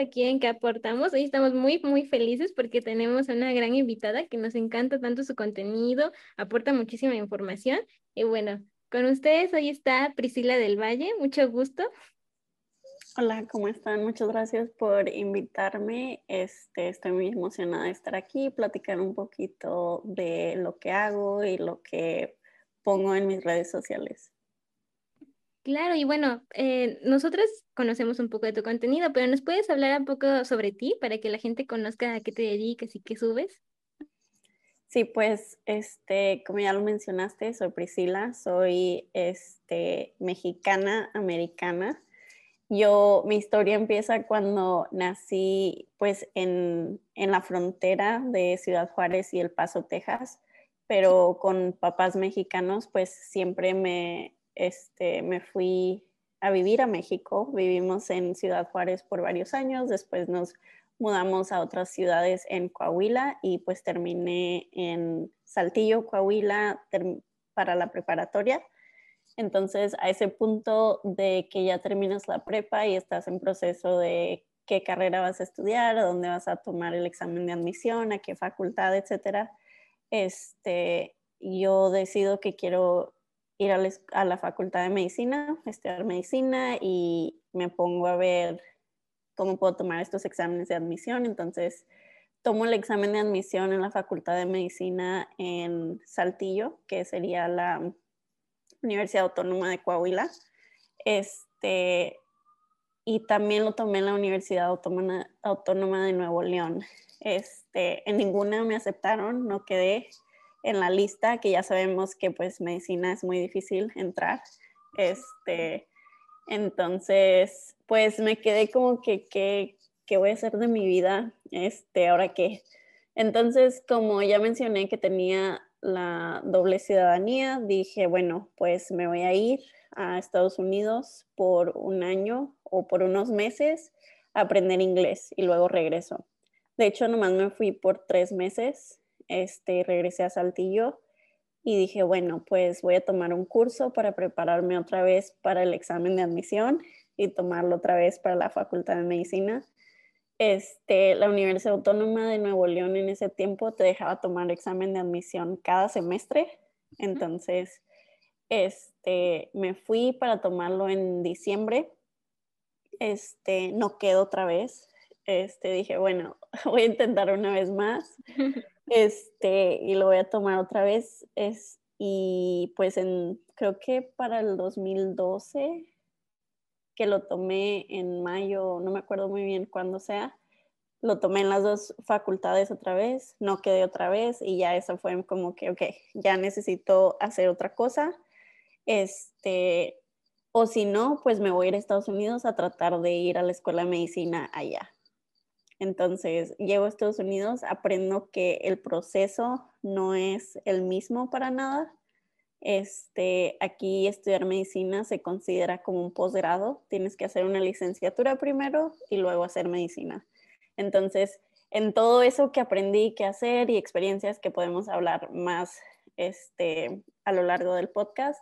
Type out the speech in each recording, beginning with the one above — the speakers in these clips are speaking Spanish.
aquí en que aportamos. Hoy estamos muy, muy felices porque tenemos una gran invitada que nos encanta tanto su contenido, aporta muchísima información. Y bueno, con ustedes hoy está Priscila del Valle, mucho gusto. Hola, ¿cómo están? Muchas gracias por invitarme. Este, estoy muy emocionada de estar aquí, platicar un poquito de lo que hago y lo que pongo en mis redes sociales. Claro, y bueno, eh, nosotros conocemos un poco de tu contenido, pero ¿nos puedes hablar un poco sobre ti para que la gente conozca a qué te dedicas y qué subes? Sí, pues, este, como ya lo mencionaste, soy Priscila, soy este, mexicana, americana yo, mi historia empieza cuando nací pues en, la frontera de Ciudad Juárez y El Paso, Texas, pero con papás mexicanos pues siempre me, este, me fui a vivir a México. Vivimos en Ciudad Juárez por varios años, después nos mudamos a otras ciudades en Coahuila y pues terminé en Saltillo, Coahuila para la preparatoria entonces, a ese punto de que ya terminas la prepa y estás en proceso de qué carrera vas a estudiar, a dónde vas a tomar el examen de admisión, a qué facultad, etcétera, este, yo decido que quiero ir a la, facultad de medicina, estudiar medicina y me pongo a ver cómo puedo tomar estos exámenes de admisión. Entonces, tomo el examen de admisión en la facultad de medicina en Saltillo, que sería la Universidad Autónoma de Coahuila. Este, y también lo tomé en la Universidad Autónoma, Autónoma de Nuevo León. Este, en ninguna me aceptaron, no quedé en la lista, que ya sabemos que pues medicina es muy difícil entrar. Este, entonces, pues me quedé como que, ¿qué, voy a hacer de mi vida? Este, ahora qué. Entonces, como ya mencioné que tenía la doble ciudadanía, dije, bueno, pues me voy a ir a Estados Unidos por un año o por unos meses a aprender inglés y luego regreso. De hecho, nomás me fui por tres meses, este, regresé a Saltillo y dije, bueno, pues voy a tomar un curso para prepararme otra vez para el examen de admisión y tomarlo otra vez para la Facultad de Medicina este, la Universidad Autónoma de Nuevo León en ese tiempo te dejaba tomar examen de admisión cada semestre. Entonces, este, me fui para tomarlo en diciembre. Este, no quedó otra vez. Este, dije, bueno, voy a intentar una vez más. Este, y lo voy a tomar otra vez. Es, y pues en, creo que para el 2012 que lo tomé en mayo, no me acuerdo muy bien cuándo sea, lo tomé en las dos facultades otra vez, no quedé otra vez y ya eso fue como que, ok, ya necesito hacer otra cosa. Este, o si no, pues me voy a ir a Estados Unidos a tratar de ir a la escuela de medicina allá. Entonces, llego a Estados Unidos, aprendo que el proceso no es el mismo para nada, este, aquí estudiar medicina se considera como un posgrado. Tienes que hacer una licenciatura primero y luego hacer medicina. Entonces, en todo eso que aprendí que hacer y experiencias que podemos hablar más este, a lo largo del podcast,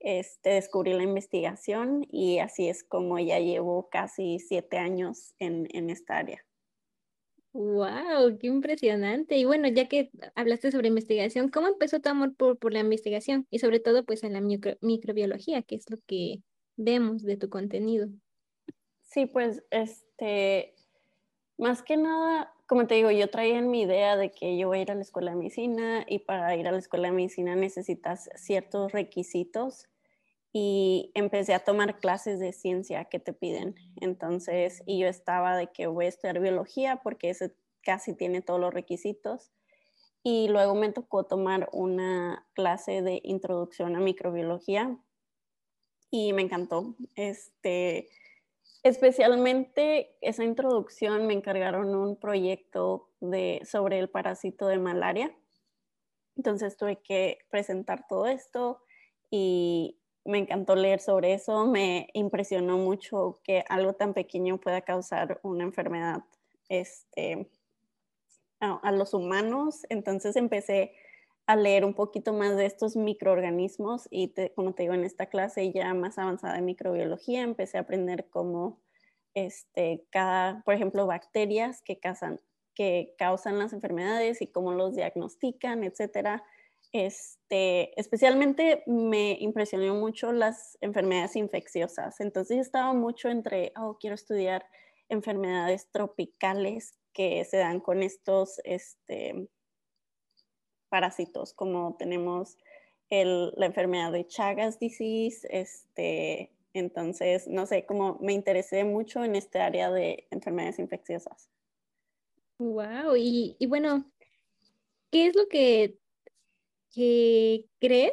este, descubrí la investigación y así es como ya llevo casi siete años en esta área. ¡Wow! ¡Qué impresionante! Y bueno, ya que hablaste sobre investigación, ¿cómo empezó tu amor por, por la investigación? Y sobre todo, pues, en la microbiología, que es lo que vemos de tu contenido. Sí, pues, este, más que nada, como te digo, yo traía en mi idea de que yo voy a ir a la escuela de medicina y para ir a la escuela de medicina necesitas ciertos requisitos y empecé a tomar clases de ciencia que te piden. Entonces, y yo estaba de que voy a estudiar biología porque ese casi tiene todos los requisitos. Y luego me tocó tomar una clase de introducción a microbiología y me encantó. Este, especialmente esa introducción me encargaron un proyecto de, sobre el parásito de malaria. Entonces tuve que presentar todo esto y me encantó leer sobre eso, me impresionó mucho que algo tan pequeño pueda causar una enfermedad este, a, los humanos. Entonces empecé a leer un poquito más de estos microorganismos y como te digo, en esta clase ya más avanzada de microbiología empecé a aprender cómo este, cada, por ejemplo, bacterias que, causan, que causan las enfermedades y cómo los diagnostican, etcétera. Este, especialmente me impresionó mucho las enfermedades infecciosas. Entonces estaba mucho entre, oh, quiero estudiar enfermedades tropicales que se dan con estos este, parásitos, como tenemos la enfermedad de Chagas disease, este, entonces, no sé, como me interesé mucho en este área de enfermedades infecciosas. Wow, y, y bueno, ¿qué es lo que, que crees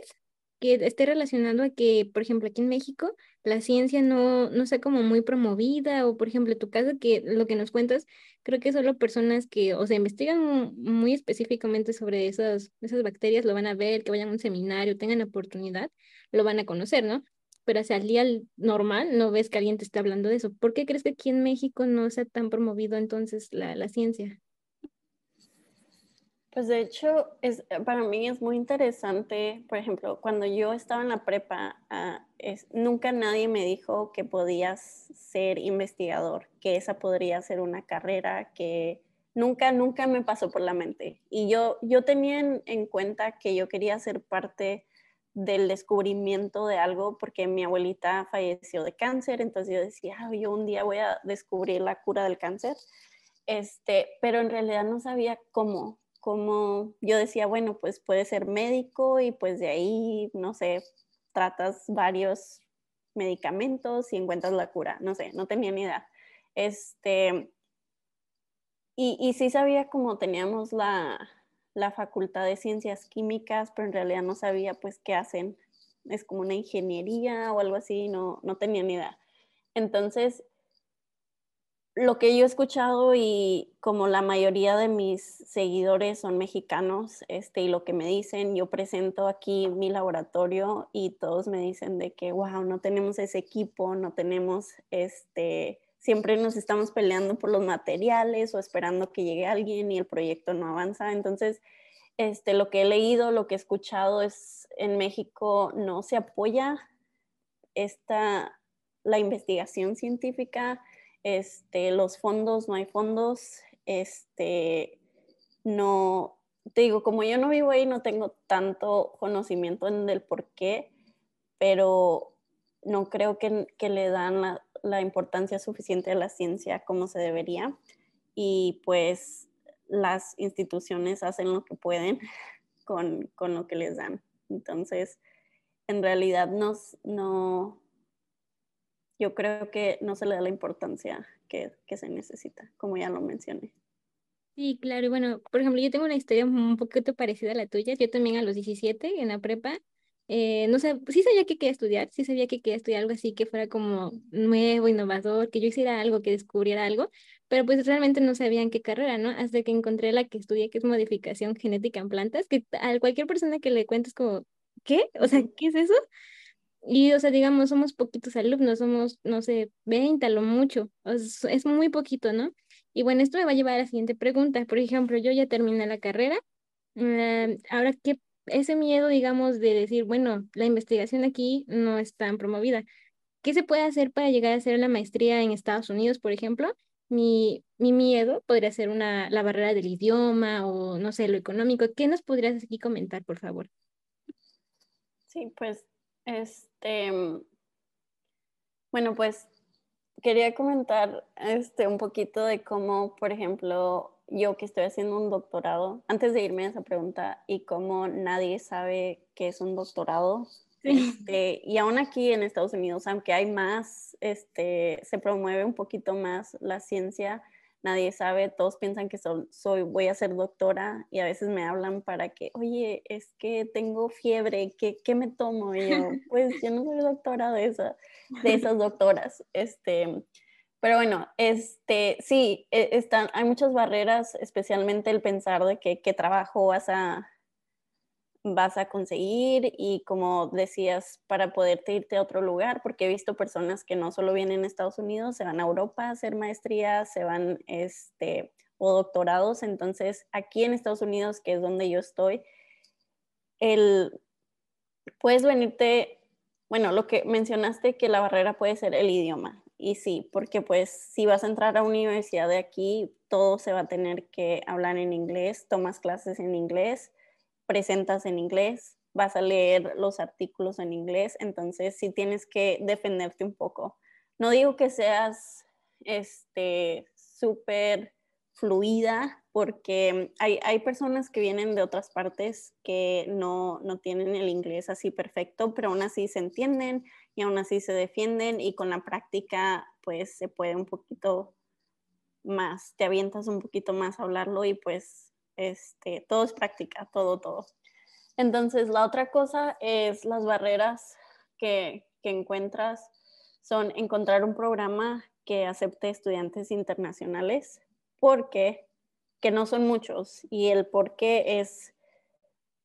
que esté relacionado a que, por ejemplo, aquí en México, la ciencia no, no sea como muy promovida, o por ejemplo, tu caso, que lo que nos cuentas, creo que solo personas que, o sea, investigan muy específicamente sobre esas, esas bacterias, lo van a ver, que vayan a un seminario, tengan oportunidad, lo van a conocer, ¿no? Pero hacia el día normal no ves que alguien te esté hablando de eso. ¿Por qué crees que aquí en México no sea tan promovido entonces la, la ciencia? Pues de hecho, es, para mí es muy interesante, por ejemplo, cuando yo estaba en la prepa, ah, nunca nadie me dijo que podías ser investigador, que esa podría ser una carrera, que nunca, nunca me pasó por la mente. Y yo, yo tenía en, cuenta que yo quería ser parte del descubrimiento de algo porque mi abuelita falleció de cáncer, entonces yo decía, ah, yo un día voy a descubrir la cura del cáncer. Este, pero en realidad no sabía cómo, como yo decía, bueno, pues puede ser médico y pues de ahí, no sé, tratas varios medicamentos y encuentras la cura, no sé, no tenía ni idea. Este, y, y sí sabía como teníamos la, la facultad de ciencias químicas, pero en realidad no sabía pues qué hacen. Es como una ingeniería o algo así, no, no tenía ni idea. Entonces, lo que yo he escuchado y como la mayoría de mis seguidores son mexicanos, este, y lo que me dicen, yo presento aquí mi laboratorio y todos me dicen de que, wow, no tenemos ese equipo, no tenemos, este, siempre nos estamos peleando por los materiales o esperando que llegue alguien y el proyecto no avanza. Entonces, este, lo que he leído, lo que he escuchado es en México no se apoya esta, la investigación científica este, los fondos, no hay fondos, este, no, te digo, como yo no vivo ahí, no tengo tanto conocimiento en el por qué, pero no creo que, le dan la, importancia suficiente a la ciencia como se debería. Y pues las instituciones hacen lo que pueden con, con lo que les dan. Entonces, en realidad nos, no, yo creo que no se le da la importancia que, se necesita, como ya lo mencioné. Sí, claro. Y bueno, por ejemplo, yo tengo una historia un poquito parecida a la tuya. Yo también a los 17 en la prepa, eh, no sé, sí sabía que quería estudiar, sí sabía que quería estudiar algo así que fuera como nuevo, innovador, que yo hiciera algo, que descubriera algo, pero pues realmente no sabía en qué carrera, ¿no? Hasta que encontré la que estudié, que es modificación genética en plantas, que a cualquier persona que le cuentes como, ¿qué? O sea, ¿qué es eso? Y, o sea, digamos, somos poquitos alumnos, somos, no sé, 20 a lo mucho, es muy poquito, ¿no? Y bueno, esto me va a llevar a la siguiente pregunta. Por ejemplo, yo ya terminé la carrera, eh, ahora, ¿qué, ese miedo, digamos, de decir, bueno, la investigación aquí no es tan promovida, ¿qué se puede hacer para llegar a hacer la maestría en Estados Unidos, por ejemplo? Mi, mi miedo podría ser una, la barrera del idioma o, no sé, lo económico. ¿Qué nos podrías aquí comentar, por favor? Sí, pues este, bueno, pues quería comentar este, un poquito de cómo, por ejemplo, yo que estoy haciendo un doctorado, antes de irme a esa pregunta, y cómo nadie sabe qué es un doctorado. Este, y aún aquí en Estados Unidos, aunque hay más, este, se promueve un poquito más la ciencia, nadie sabe, todos piensan que soy, voy a ser doctora y a veces me hablan para que, oye, es que tengo fiebre, ¿qué, qué me tomo? Y yo, pues yo no soy doctora de, esa, de esas doctoras. Este, pero bueno, este, sí, e, están, hay muchas barreras, especialmente el pensar de que qué trabajo vas a, vas a conseguir y como decías, para poderte irte a otro lugar, porque he visto personas que no solo vienen a Estados Unidos, se van a Europa a hacer maestrías, se van este, o doctorados. Entonces, aquí en Estados Unidos, que es donde yo estoy, el, puedes venirte, bueno, lo que mencionaste que la barrera puede ser el idioma. y sí, porque pues si vas a entrar a una universidad de aquí, todo se va a tener que hablar en inglés, tomas clases en inglés, presentas en inglés, vas a leer los artículos en inglés, entonces sí tienes que defenderte un poco. No digo que seas este súper fluida porque hay, hay, personas que vienen de otras partes que no, no tienen el inglés así perfecto, pero aún así se entienden y aún así se defienden y con la práctica pues se puede un poquito más, te avientas un poquito más a hablarlo y pues este, todo es práctica, todo, todo. Entonces la otra cosa es las barreras que, que encuentras son encontrar un programa que acepte estudiantes internacionales porque que no son muchos y el por qué es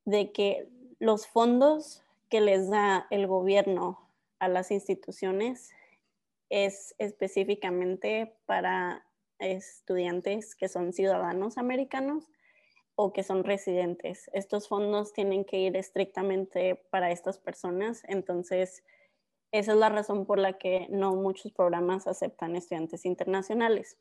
de que los fondos que les da el gobierno a las instituciones es específicamente para estudiantes que son ciudadanos americanos o que son residentes. Estos fondos tienen que ir estrictamente para estas personas, entonces esa es la razón por la que no muchos programas aceptan estudiantes internacionales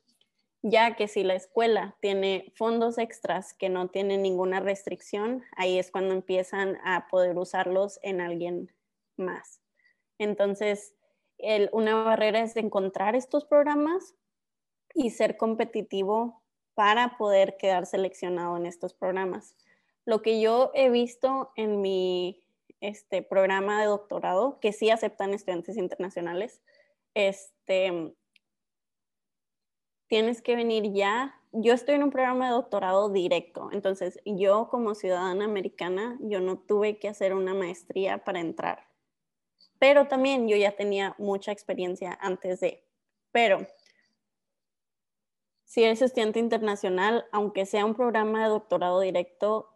ya que si la escuela tiene fondos extras que no tienen ninguna restricción, ahí es cuando empiezan a poder usarlos en alguien más. Entonces, una barrera es encontrar estos programas y ser competitivo para poder quedar seleccionado en estos programas. Lo que yo he visto en mi este, programa de doctorado, que sí aceptan estudiantes internacionales, este, tienes que venir ya. Yo estoy en un programa de doctorado directo, entonces yo como ciudadana americana, yo no tuve que hacer una maestría para entrar. Pero también yo ya tenía mucha experiencia antes de. Pero si eres estudiante internacional, aunque sea un programa de doctorado directo,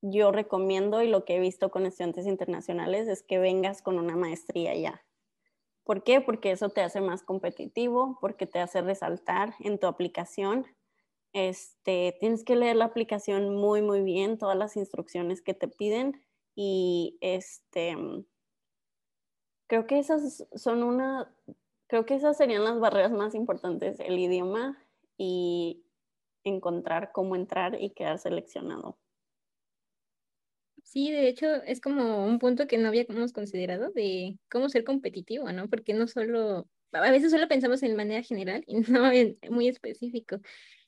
yo recomiendo y lo que he visto con estudiantes internacionales es que vengas con una maestría ya. ¿Por qué? Porque eso te hace más competitivo, porque te hace resaltar en tu aplicación. Este, tienes que leer la aplicación muy, muy bien, todas las instrucciones que te piden y este, creo que esas son una, creo que esas serían las barreras más importantes, el idioma y encontrar cómo entrar y quedar seleccionado. Sí, de hecho es como un punto que no habíamos considerado de cómo ser competitivo, ¿no? Porque no solo, a veces solo pensamos en manera general y no en, muy específico.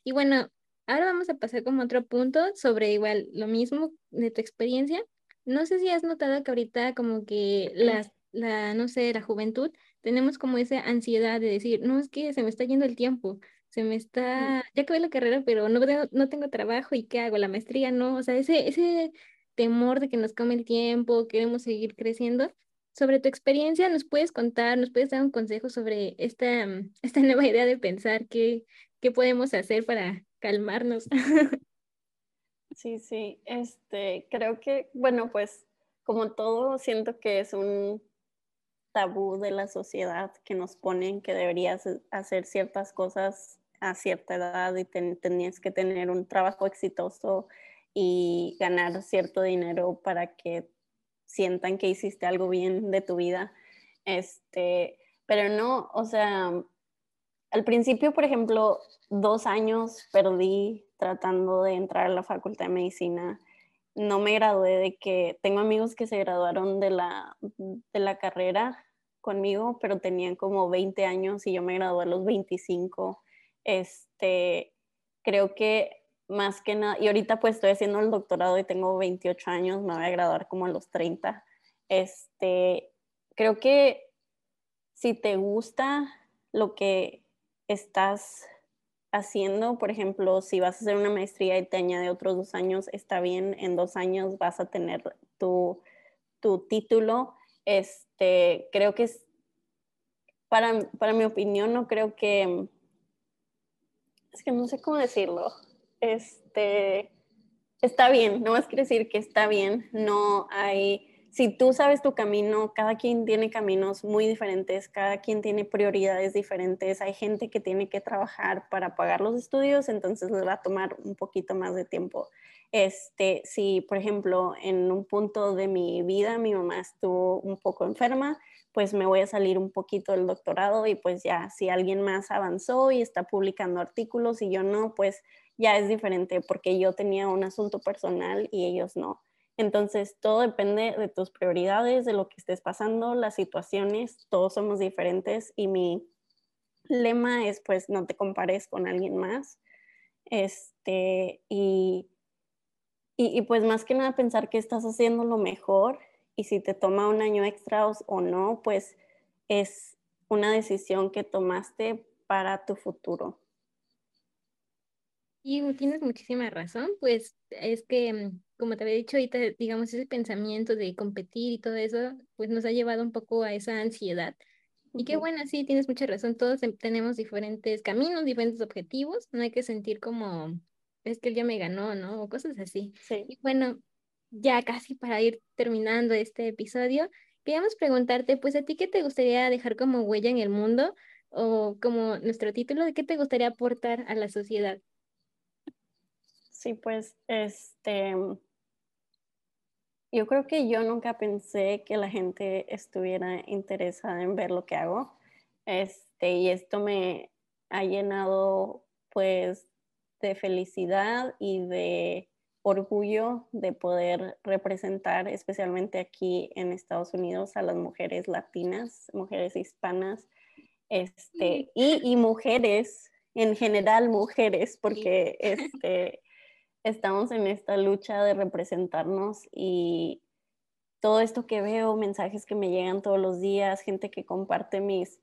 Y bueno, ahora vamos a pasar como otro punto sobre igual lo mismo de tu experiencia. No sé si has notado que ahorita como que las, la, no sé, la juventud, tenemos como esa ansiedad de decir, no, es que se me está yendo el tiempo, se me está, ya acabé la carrera, pero no, no tengo trabajo y ¿qué hago? La maestría, no, o sea, ese, ese temor de que nos come el tiempo, queremos seguir creciendo. Sobre tu experiencia, ¿nos puedes contar, nos puedes dar un consejo sobre esta, mm, esta nueva idea de pensar qué, qué podemos hacer para calmarnos? Sí, sí, este, creo que, bueno, pues como todo, siento que es un tabú de la sociedad que nos ponen que deberías hacer ciertas cosas a cierta edad y tenías que tener un trabajo exitoso y ganar cierto dinero para que sientan que hiciste algo bien de tu vida. Este, pero no, o sea, al principio, por ejemplo, dos años perdí tratando de entrar a la facultad de medicina. No me gradué de que tengo amigos que se graduaron de la, de la carrera conmigo, pero tenían como 20 años y yo me gradué a los 25. Este, creo que más que nada, y ahorita pues estoy haciendo el doctorado y tengo 28 años, me voy a graduar como a los 30. Este, creo que si te gusta lo que estás haciendo, por ejemplo, si vas a hacer una maestría y te añade otros dos años, está bien, en dos años vas a tener tu, tu título. Este, creo que es, para, para mi opinión, no creo que, es que no sé cómo decirlo este, está bien, no más quiere decir que está bien, no hay, si tú sabes tu camino, cada quien tiene caminos muy diferentes, cada quien tiene prioridades diferentes, hay gente que tiene que trabajar para pagar los estudios, entonces les va a tomar un poquito más de tiempo. Este, si, por ejemplo, en un punto de mi vida mi mamá estuvo un poco enferma, pues me voy a salir un poquito del doctorado y pues ya si alguien más avanzó y está publicando artículos y yo no, pues ya es diferente porque yo tenía un asunto personal y ellos no. Entonces, todo depende de tus prioridades, de lo que estés pasando, las situaciones, todos somos diferentes y mi lema es pues no te compares con alguien más. Este, y, y, pues más que nada pensar que estás haciendo lo mejor y si te toma un año extra o no, pues es una decisión que tomaste para tu futuro. Y tienes muchísima razón, pues es que, mm, como te había dicho ahorita, digamos, ese pensamiento de competir y todo eso, pues nos ha llevado un poco a esa ansiedad. Y qué bueno, sí, tienes mucha razón, todos tenemos diferentes caminos, diferentes objetivos, no hay que sentir como, es que él ya me ganó, ¿no? O cosas así. Sí. Y bueno, ya casi para ir terminando este episodio, queríamos preguntarte, pues a ti qué te gustaría dejar como huella en el mundo o como nuestro título, ¿de qué te gustaría aportar a la sociedad? Sí, pues este, yo creo que yo nunca pensé que la gente estuviera interesada en ver lo que hago. Este, y esto me ha llenado pues de felicidad y de orgullo de poder representar especialmente aquí en Estados Unidos a las mujeres latinas, mujeres hispanas, este, y, y mujeres, en general mujeres, porque este, estamos en esta lucha de representarnos y todo esto que veo, mensajes que me llegan todos los días, gente que comparte mis,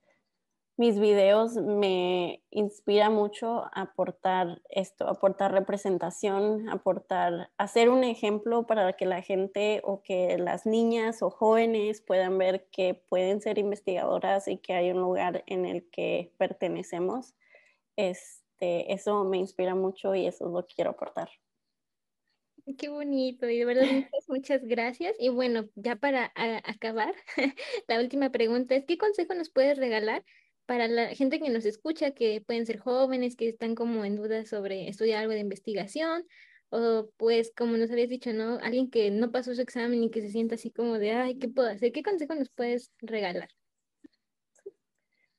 mis videos, me inspira mucho a aportar esto, aportar representación, aportar, hacer un ejemplo para que la gente o que las niñas o jóvenes puedan ver que pueden ser investigadoras y que hay un lugar en el que pertenecemos. Este, eso me inspira mucho y eso lo quiero aportar. Qué bonito, y de verdad muchas, muchas gracias. Y bueno, ya para acabar, la última pregunta es, ¿qué consejo nos puedes regalar para la gente que nos escucha, que pueden ser jóvenes, que están como en duda sobre estudiar algo de investigación, o pues como nos habías dicho, ¿no? Alguien que no pasó su examen y que se sienta así como de, ay, ¿qué puedo hacer? ¿Qué consejo nos puedes regalar?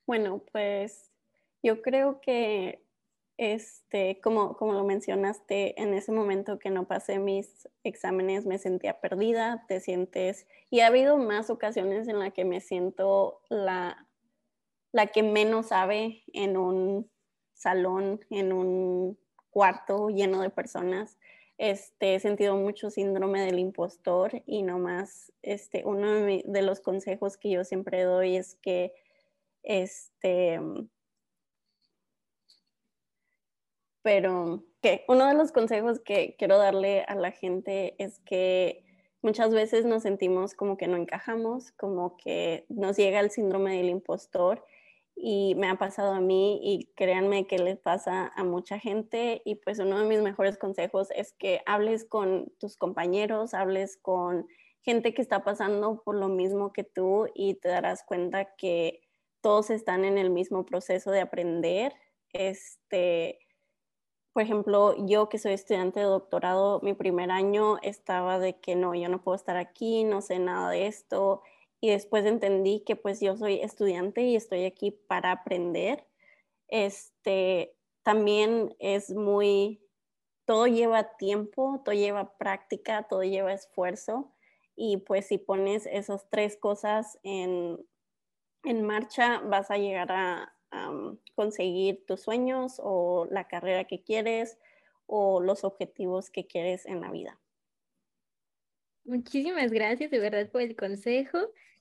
Bueno, pues yo creo que este, como, como lo mencionaste, en ese momento que no pasé mis exámenes me sentía perdida, te sientes, y ha habido más ocasiones en las que me siento la, la que menos sabe en un salón, en un cuarto lleno de personas. Este, he sentido mucho síndrome del impostor y nomás este, uno de, los consejos que yo siempre doy es que este, pero que uno de los consejos que quiero darle a la gente es que muchas veces nos sentimos como que no encajamos, como que nos llega el síndrome del impostor y me ha pasado a mí y créanme que les pasa a mucha gente y pues uno de mis mejores consejos es que hables con tus compañeros, hables con gente que está pasando por lo mismo que tú y te darás cuenta que todos están en el mismo proceso de aprender. Este, por ejemplo, yo que soy estudiante de doctorado, mi primer año estaba de que no, yo no puedo estar aquí, no sé nada de esto. Y después entendí que pues yo soy estudiante y estoy aquí para aprender. Este, también es muy, todo lleva tiempo, todo lleva práctica, todo lleva esfuerzo. Y pues si pones esas tres cosas en, en marcha, vas a llegar a, conseguir tus sueños o la carrera que quieres o los objetivos que quieres en la vida. Muchísimas gracias de verdad por el consejo.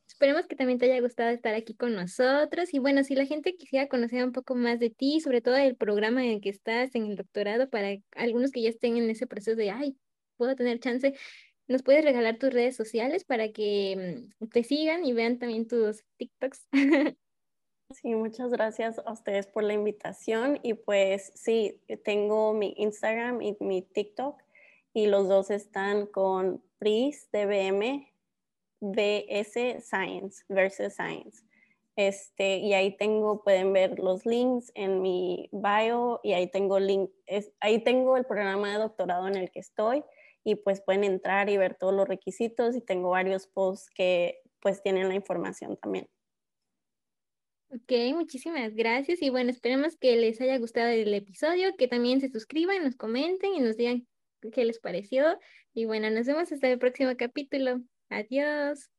Esperemos que también te haya gustado estar aquí con nosotros. Y bueno, si la gente quisiera conocer un poco más de ti, sobre todo el programa en el que estás, en el doctorado, para algunos que ya estén en ese proceso de, ay, puedo tener chance, ¿nos puedes regalar tus redes sociales para que mm, te sigan y vean también tus TikToks? Sí, muchas gracias a ustedes por la invitación y pues sí, tengo mi Instagram y mi TikTok y los dos están con PRIS DBM BS Science versus Science. Este, y ahí tengo, pueden ver los links en mi bio y ahí tengo link, ahí tengo el programa de doctorado en el que estoy y pues pueden entrar y ver todos los requisitos y tengo varios posts que pues tienen la información también. Ok, muchísimas gracias y bueno, esperemos que les haya gustado el episodio, que también se suscriban, nos comenten y nos digan qué les pareció. Y bueno, nos vemos hasta el próximo capítulo. Adiós.